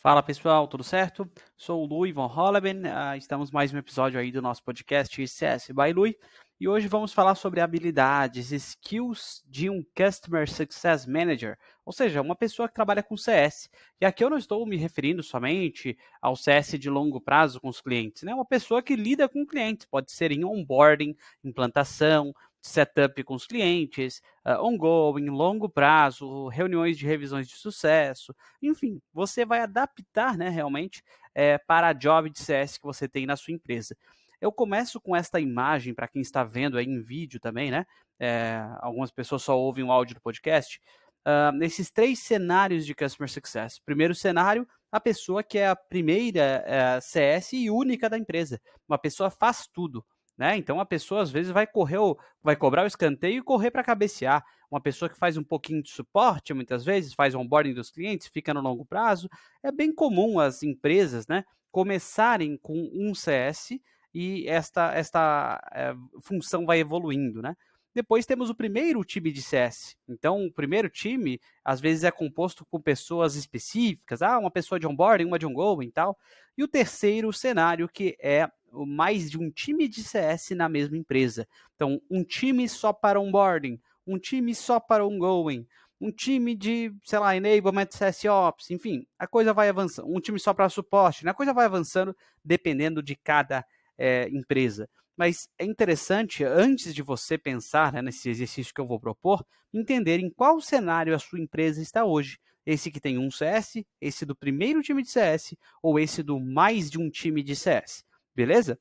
Fala pessoal, tudo certo? Sou o Louis von Holleben, uh, estamos mais um episódio aí do nosso podcast CS by Louis e hoje vamos falar sobre habilidades, skills de um Customer Success Manager, ou seja, uma pessoa que trabalha com CS. E aqui eu não estou me referindo somente ao CS de longo prazo com os clientes, né? Uma pessoa que lida com clientes, pode ser em onboarding, implantação, setup com os clientes, uh, ongoing, longo prazo, reuniões de revisões de sucesso, enfim, você vai adaptar né, realmente é, para a job de CS que você tem na sua empresa. Eu começo com esta imagem, para quem está vendo aí em vídeo também, né? É, algumas pessoas só ouvem o áudio do podcast. Uh, nesses três cenários de Customer Success. Primeiro cenário, a pessoa que é a primeira uh, CS e única da empresa. Uma pessoa faz tudo. Né? Então a pessoa às vezes vai correr, o, vai cobrar o escanteio e correr para cabecear. Uma pessoa que faz um pouquinho de suporte, muitas vezes, faz onboarding dos clientes, fica no longo prazo. É bem comum as empresas né, começarem com um CS e esta, esta é, função vai evoluindo. Né? Depois temos o primeiro time de CS. Então, o primeiro time, às vezes, é composto por pessoas específicas, ah, uma pessoa de onboarding, uma de ongoing e tal. E o terceiro cenário, que é mais de um time de CS na mesma empresa. Então, um time só para onboarding, um time só para ongoing, um time de, sei lá, enablement CS Ops, enfim, a coisa vai avançando. Um time só para suporte, né? a coisa vai avançando dependendo de cada é, empresa. Mas é interessante, antes de você pensar né, nesse exercício que eu vou propor, entender em qual cenário a sua empresa está hoje. Esse que tem um CS, esse do primeiro time de CS ou esse do mais de um time de CS. Beleza?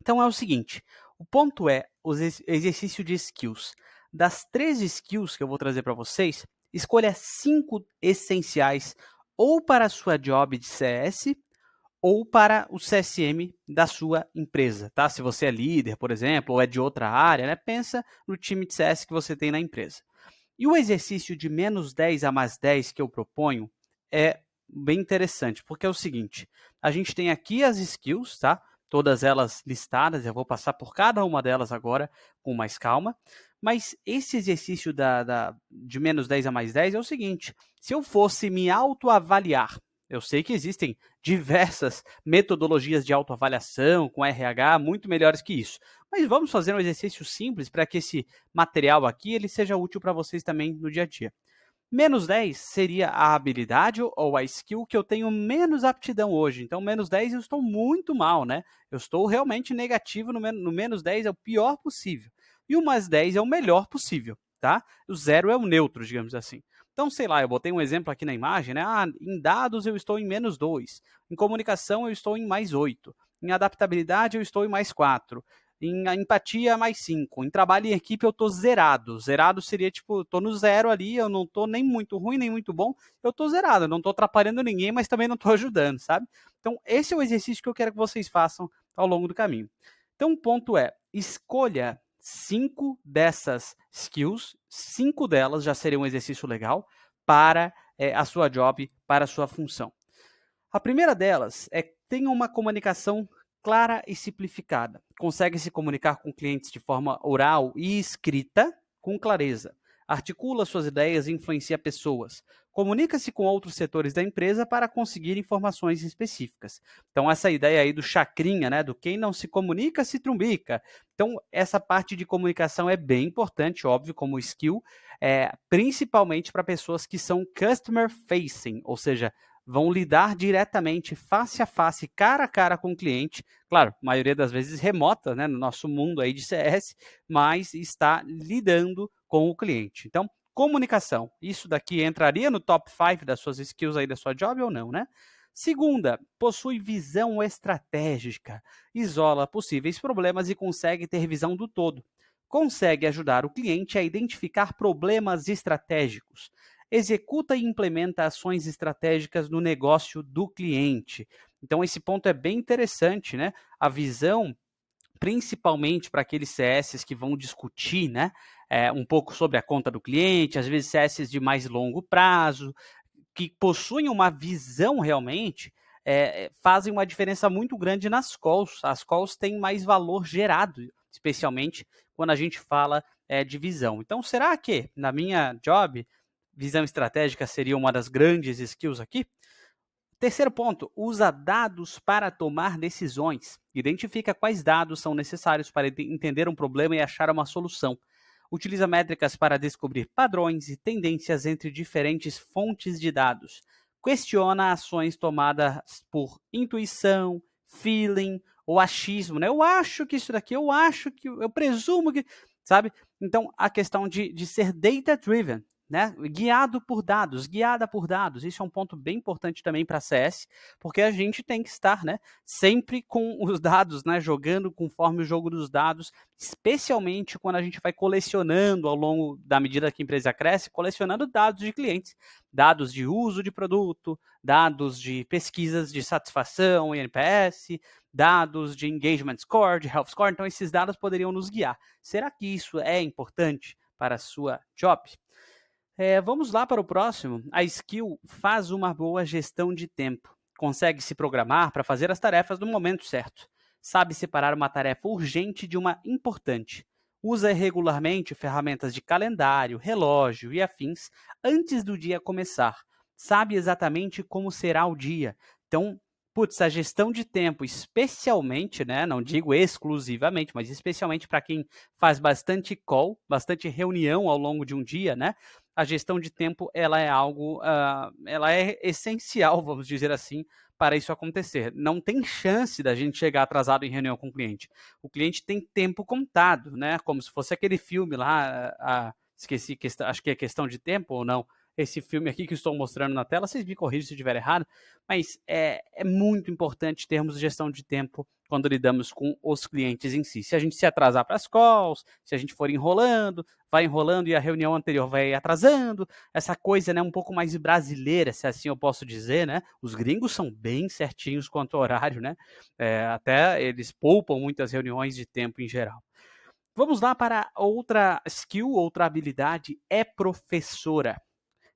Então é o seguinte: o ponto é o exercício de skills. Das três skills que eu vou trazer para vocês, escolha cinco essenciais ou para a sua job de CS ou para o CSM da sua empresa, tá? Se você é líder, por exemplo, ou é de outra área, né? Pensa no time de CS que você tem na empresa. E o exercício de menos 10 a mais 10 que eu proponho é bem interessante, porque é o seguinte: a gente tem aqui as skills, tá? Todas elas listadas, eu vou passar por cada uma delas agora com mais calma. Mas esse exercício da, da, de menos 10 a mais 10 é o seguinte: se eu fosse me autoavaliar, eu sei que existem diversas metodologias de autoavaliação com RH muito melhores que isso. Mas vamos fazer um exercício simples para que esse material aqui ele seja útil para vocês também no dia a dia. Menos 10 seria a habilidade ou a skill que eu tenho menos aptidão hoje. Então, menos 10 eu estou muito mal, né? Eu estou realmente negativo no, men no menos 10, é o pior possível. E o mais 10 é o melhor possível, tá? O zero é o neutro, digamos assim. Então, sei lá, eu botei um exemplo aqui na imagem, né? Ah, em dados eu estou em menos 2. Em comunicação eu estou em mais 8. Em adaptabilidade eu estou em mais 4. Em empatia, mais 5. Em trabalho em equipe, eu tô zerado. Zerado seria tipo, tô no zero ali, eu não tô nem muito ruim, nem muito bom, eu tô zerado. Não tô atrapalhando ninguém, mas também não tô ajudando, sabe? Então, esse é o exercício que eu quero que vocês façam ao longo do caminho. Então, o ponto é: escolha cinco dessas skills, cinco delas já seria um exercício legal para é, a sua job, para a sua função. A primeira delas é tenha uma comunicação clara e simplificada. Consegue se comunicar com clientes de forma oral e escrita com clareza. Articula suas ideias e influencia pessoas. Comunica-se com outros setores da empresa para conseguir informações específicas. Então, essa ideia aí do chacrinha, né? Do quem não se comunica se trumbica. Então, essa parte de comunicação é bem importante, óbvio, como skill, é, principalmente para pessoas que são customer facing, ou seja, vão lidar diretamente, face a face, cara a cara com o cliente, claro, maioria das vezes remota, né, no nosso mundo aí de CS, mas está lidando com o cliente. Então, comunicação, isso daqui entraria no top 5 das suas skills aí da sua job ou não, né? Segunda, possui visão estratégica, isola possíveis problemas e consegue ter visão do todo. Consegue ajudar o cliente a identificar problemas estratégicos executa e implementa ações estratégicas no negócio do cliente. Então, esse ponto é bem interessante, né? A visão, principalmente para aqueles CS que vão discutir, né? É, um pouco sobre a conta do cliente, às vezes CS de mais longo prazo, que possuem uma visão realmente, é, fazem uma diferença muito grande nas calls. As calls têm mais valor gerado, especialmente quando a gente fala é, de visão. Então, será que na minha job visão estratégica seria uma das grandes skills aqui? Terceiro ponto, usa dados para tomar decisões. Identifica quais dados são necessários para entender um problema e achar uma solução. Utiliza métricas para descobrir padrões e tendências entre diferentes fontes de dados. Questiona ações tomadas por intuição, feeling ou achismo. Né? Eu acho que isso daqui, eu acho que, eu presumo que, sabe? Então, a questão de, de ser data-driven né? Guiado por dados, guiada por dados. Isso é um ponto bem importante também para CS, porque a gente tem que estar, né, sempre com os dados, né, jogando conforme o jogo dos dados, especialmente quando a gente vai colecionando ao longo da medida que a empresa cresce, colecionando dados de clientes, dados de uso de produto, dados de pesquisas de satisfação, NPS, dados de engagement score, de health score. Então esses dados poderiam nos guiar. Será que isso é importante para a sua job? É, vamos lá para o próximo. A skill faz uma boa gestão de tempo. Consegue se programar para fazer as tarefas no momento certo. Sabe separar uma tarefa urgente de uma importante. Usa regularmente ferramentas de calendário, relógio e afins antes do dia começar. Sabe exatamente como será o dia. Então, putz, a gestão de tempo, especialmente, né, não digo exclusivamente, mas especialmente para quem faz bastante call, bastante reunião ao longo de um dia, né, a gestão de tempo ela é algo, uh, ela é essencial, vamos dizer assim, para isso acontecer. Não tem chance da gente chegar atrasado em reunião com o cliente. O cliente tem tempo contado, né? Como se fosse aquele filme lá, uh, esqueci, acho que é questão de tempo ou não, esse filme aqui que estou mostrando na tela, vocês me corrigem se estiver errado, mas é, é muito importante termos gestão de tempo quando lidamos com os clientes em si. Se a gente se atrasar para as calls, se a gente for enrolando, vai enrolando e a reunião anterior vai atrasando, essa coisa né, um pouco mais brasileira, se assim eu posso dizer, né? Os gringos são bem certinhos quanto ao horário, né? É, até eles poupam muitas reuniões de tempo em geral. Vamos lá para outra skill, outra habilidade, é professora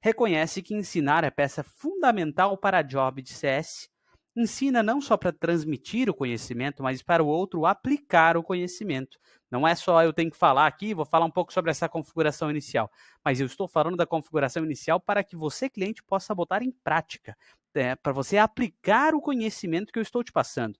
reconhece que ensinar é peça fundamental para a job de CS. Ensina não só para transmitir o conhecimento, mas para o outro aplicar o conhecimento. Não é só eu tenho que falar aqui, vou falar um pouco sobre essa configuração inicial, mas eu estou falando da configuração inicial para que você, cliente, possa botar em prática, é, para você aplicar o conhecimento que eu estou te passando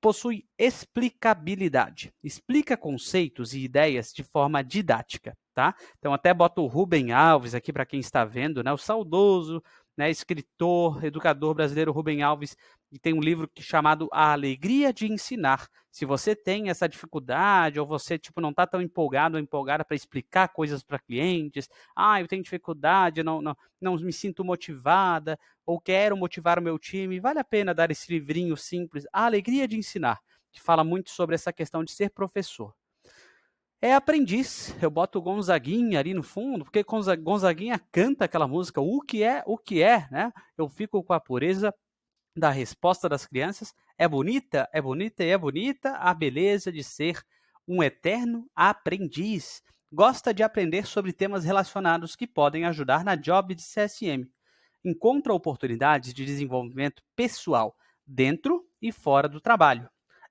possui explicabilidade. Explica conceitos e ideias de forma didática, tá? Então até boto o Rubem Alves aqui para quem está vendo, né? O saudoso, né, escritor, educador brasileiro Rubem Alves, e tem um livro chamado A Alegria de Ensinar. Se você tem essa dificuldade ou você tipo não está tão empolgado ou empolgada para explicar coisas para clientes, ah, eu tenho dificuldade, não, não, não me sinto motivada ou quero motivar o meu time, vale a pena dar esse livrinho simples, A Alegria de Ensinar, que fala muito sobre essa questão de ser professor é aprendiz. Eu boto o Gonzaguinha ali no fundo, porque Gonzaguinha canta aquela música, o que é, o que é, né? Eu fico com a pureza da resposta das crianças. É bonita, é bonita e é bonita a beleza de ser um eterno aprendiz. Gosta de aprender sobre temas relacionados que podem ajudar na job de CSM. Encontra oportunidades de desenvolvimento pessoal dentro e fora do trabalho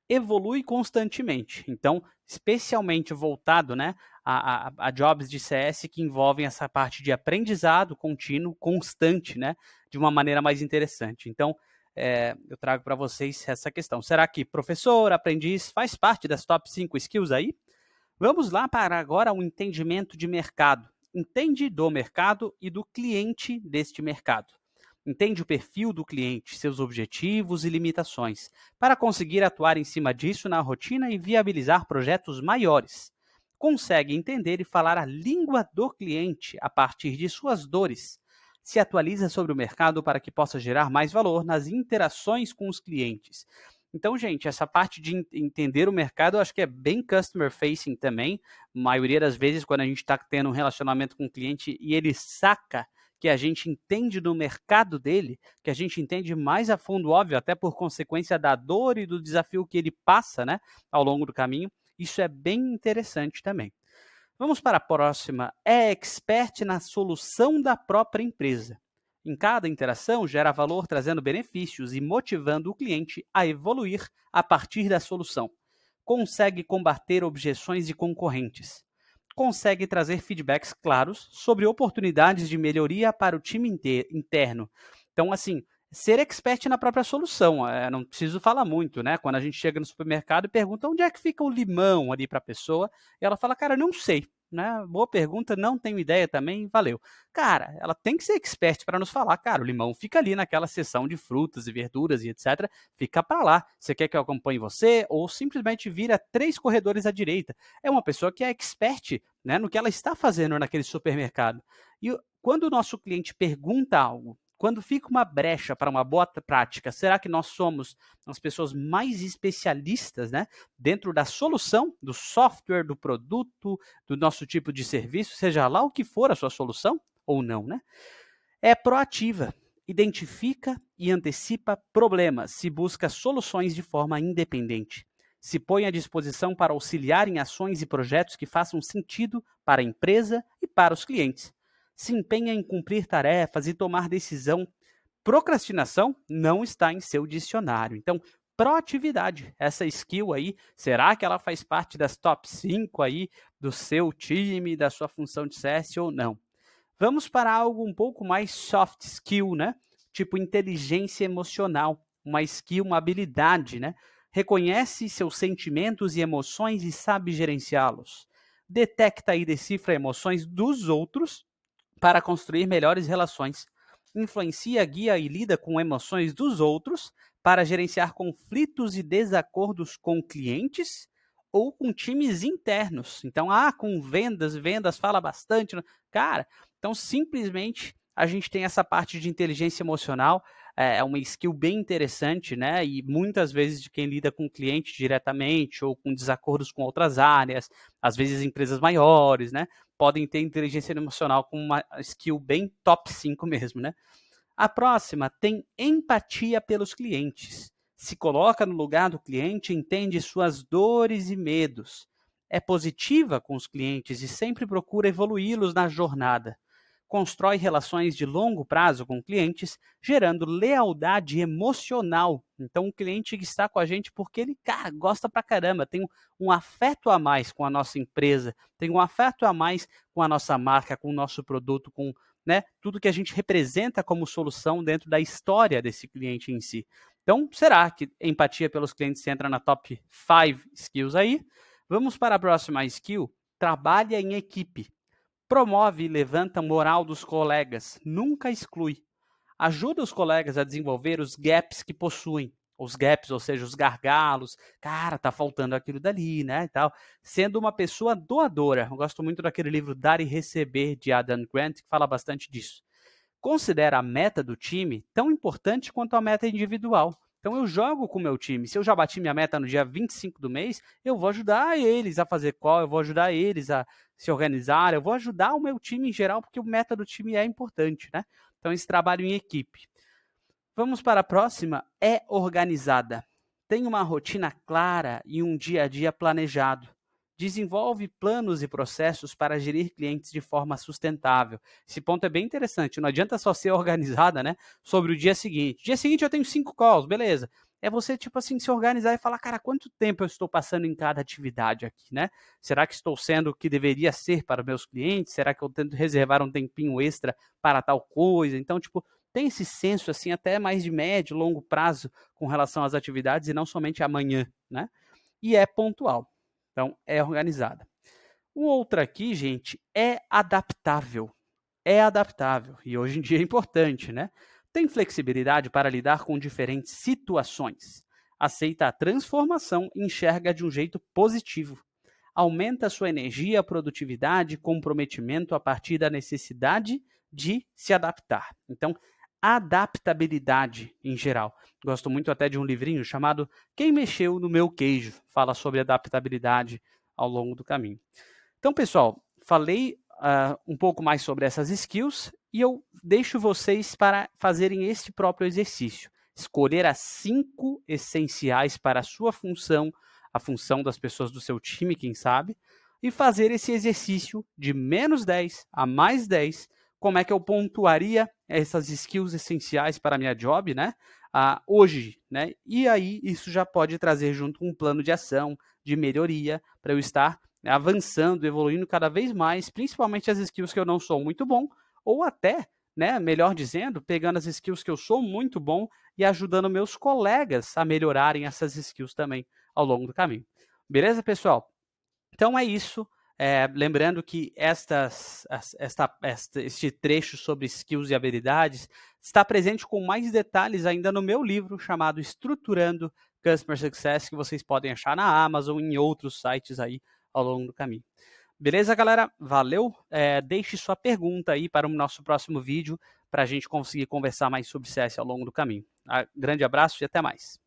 evolui constantemente. Então, especialmente voltado né, a, a, a, jobs de CS que envolvem essa parte de aprendizado contínuo, constante, né, de uma maneira mais interessante. Então, é, eu trago para vocês essa questão. Será que professor, aprendiz, faz parte das top 5 skills aí? Vamos lá para agora o entendimento de mercado. Entende do mercado e do cliente deste mercado. Entende o perfil do cliente, seus objetivos e limitações, para conseguir atuar em cima disso na rotina e viabilizar projetos maiores. Consegue entender e falar a língua do cliente a partir de suas dores. Se atualiza sobre o mercado para que possa gerar mais valor nas interações com os clientes. Então, gente, essa parte de entender o mercado, eu acho que é bem customer facing também. A maioria das vezes, quando a gente está tendo um relacionamento com o cliente e ele saca que a gente entende do mercado dele, que a gente entende mais a fundo, óbvio, até por consequência da dor e do desafio que ele passa né, ao longo do caminho. Isso é bem interessante também. Vamos para a próxima. É expert na solução da própria empresa. Em cada interação, gera valor trazendo benefícios e motivando o cliente a evoluir a partir da solução. Consegue combater objeções de concorrentes consegue trazer feedbacks claros sobre oportunidades de melhoria para o time interno. Então, assim, ser expert na própria solução. É, não preciso falar muito, né? Quando a gente chega no supermercado e pergunta onde é que fica o limão ali para a pessoa, e ela fala, cara, não sei. Né? Boa pergunta, não tenho ideia também, valeu. Cara, ela tem que ser expert para nos falar, cara, o limão fica ali naquela seção de frutas e verduras e etc. Fica para lá. Você quer que eu acompanhe você ou simplesmente vira três corredores à direita? É uma pessoa que é expert, né, no que ela está fazendo naquele supermercado. E quando o nosso cliente pergunta algo, quando fica uma brecha para uma boa prática, será que nós somos as pessoas mais especialistas né, dentro da solução, do software, do produto, do nosso tipo de serviço, seja lá o que for a sua solução ou não? Né? É proativa, identifica e antecipa problemas, se busca soluções de forma independente. Se põe à disposição para auxiliar em ações e projetos que façam sentido para a empresa e para os clientes se empenha em cumprir tarefas e tomar decisão. Procrastinação não está em seu dicionário. Então, proatividade, essa skill aí, será que ela faz parte das top 5 aí do seu time, da sua função de CS ou não? Vamos para algo um pouco mais soft skill, né? Tipo inteligência emocional, uma skill, uma habilidade, né? Reconhece seus sentimentos e emoções e sabe gerenciá-los. Detecta e decifra emoções dos outros para construir melhores relações. Influencia, guia e lida com emoções dos outros para gerenciar conflitos e desacordos com clientes ou com times internos. Então, ah, com vendas, vendas fala bastante. Cara, então simplesmente a gente tem essa parte de inteligência emocional, é, é uma skill bem interessante, né? E muitas vezes de quem lida com o cliente diretamente ou com desacordos com outras áreas, às vezes empresas maiores, né? podem ter inteligência emocional com uma skill bem top 5 mesmo, né? A próxima tem empatia pelos clientes. Se coloca no lugar do cliente, entende suas dores e medos. É positiva com os clientes e sempre procura evoluí-los na jornada constrói relações de longo prazo com clientes, gerando lealdade emocional. Então, o cliente que está com a gente porque ele, cara, gosta pra caramba, tem um, afeto a mais com a nossa empresa, tem um afeto a mais com a nossa marca, com o nosso produto, com né, tudo que a gente representa como solução dentro da história desse cliente em si. Então, será que empatia pelos clientes entra na top 5 skills aí? Vamos para a próxima skill. Trabalha em equipe. Promove e levanta a moral dos colegas, nunca exclui. Ajuda os colegas a desenvolver os gaps que possuem, os gaps, ou seja, os gargalos. Cara, tá faltando aquilo dali, né, e tal. Sendo uma pessoa doadora. Eu gosto muito daquele livro Dar e Receber de Adam Grant, que fala bastante disso. Considera a meta do time tão importante quanto a meta individual. Então eu jogo com o meu time. Se eu já bati minha meta no dia 25 do mês, eu vou ajudar eles a fazer qual, eu vou ajudar eles a se organizar, eu vou ajudar o meu time em geral, porque o meta do time é importante, né? Então esse trabalho em equipe. Vamos para a próxima, é organizada. Tem uma rotina clara e um dia a dia planejado desenvolve planos e processos para gerir clientes de forma sustentável. Esse ponto é bem interessante. Não adianta só ser organizada, né? Sobre o dia seguinte. Dia seguinte eu tenho cinco calls, beleza. É você, tipo assim, se organizar e falar, cara, quanto tempo eu estou passando em cada atividade aqui, né? Será que estou sendo o que deveria ser para meus clientes? Será que eu tento reservar um tempinho extra para tal coisa? Então, tipo, tem esse senso, assim, até mais de médio, longo prazo com relação às atividades e não somente amanhã, né? E é pontual. Então, é organizada. O outro aqui, gente, é adaptável. É adaptável. E hoje em dia é importante, né? Tem flexibilidade para lidar com diferentes situações. Aceita a transformação e enxerga de um jeito positivo. Aumenta sua energia, produtividade e comprometimento a partir da necessidade de se adaptar. Então, adaptabilidade em geral. Gosto muito até de um livrinho chamado Quem Mexeu no Meu Queijo. Fala sobre adaptabilidade ao longo do caminho. Então, pessoal, falei uh, um pouco mais sobre essas skills e eu deixo vocês para fazerem este próprio exercício. Escolher as cinco essenciais para a sua função, a função das pessoas do seu time, quem sabe, e fazer esse exercício de menos 10 a mais 10 como é que eu pontuaria essas skills essenciais para a minha job, né? Ah, hoje, né? E aí isso já pode trazer junto um plano de ação, de melhoria, para eu estar avançando, evoluindo cada vez mais, principalmente as skills que eu não sou muito bom, ou até né? Melhor dizendo, pegando as skills que eu sou muito bom e ajudando meus colegas a melhorarem essas skills também ao longo do caminho. Beleza, pessoal? Então é isso. É, lembrando que estas, esta, esta, este trecho sobre skills e habilidades está presente com mais detalhes ainda no meu livro chamado Estruturando Customer Success, que vocês podem achar na Amazon e em outros sites aí ao longo do caminho. Beleza, galera? Valeu. É, deixe sua pergunta aí para o nosso próximo vídeo para a gente conseguir conversar mais sobre CS ao longo do caminho. Ah, grande abraço e até mais.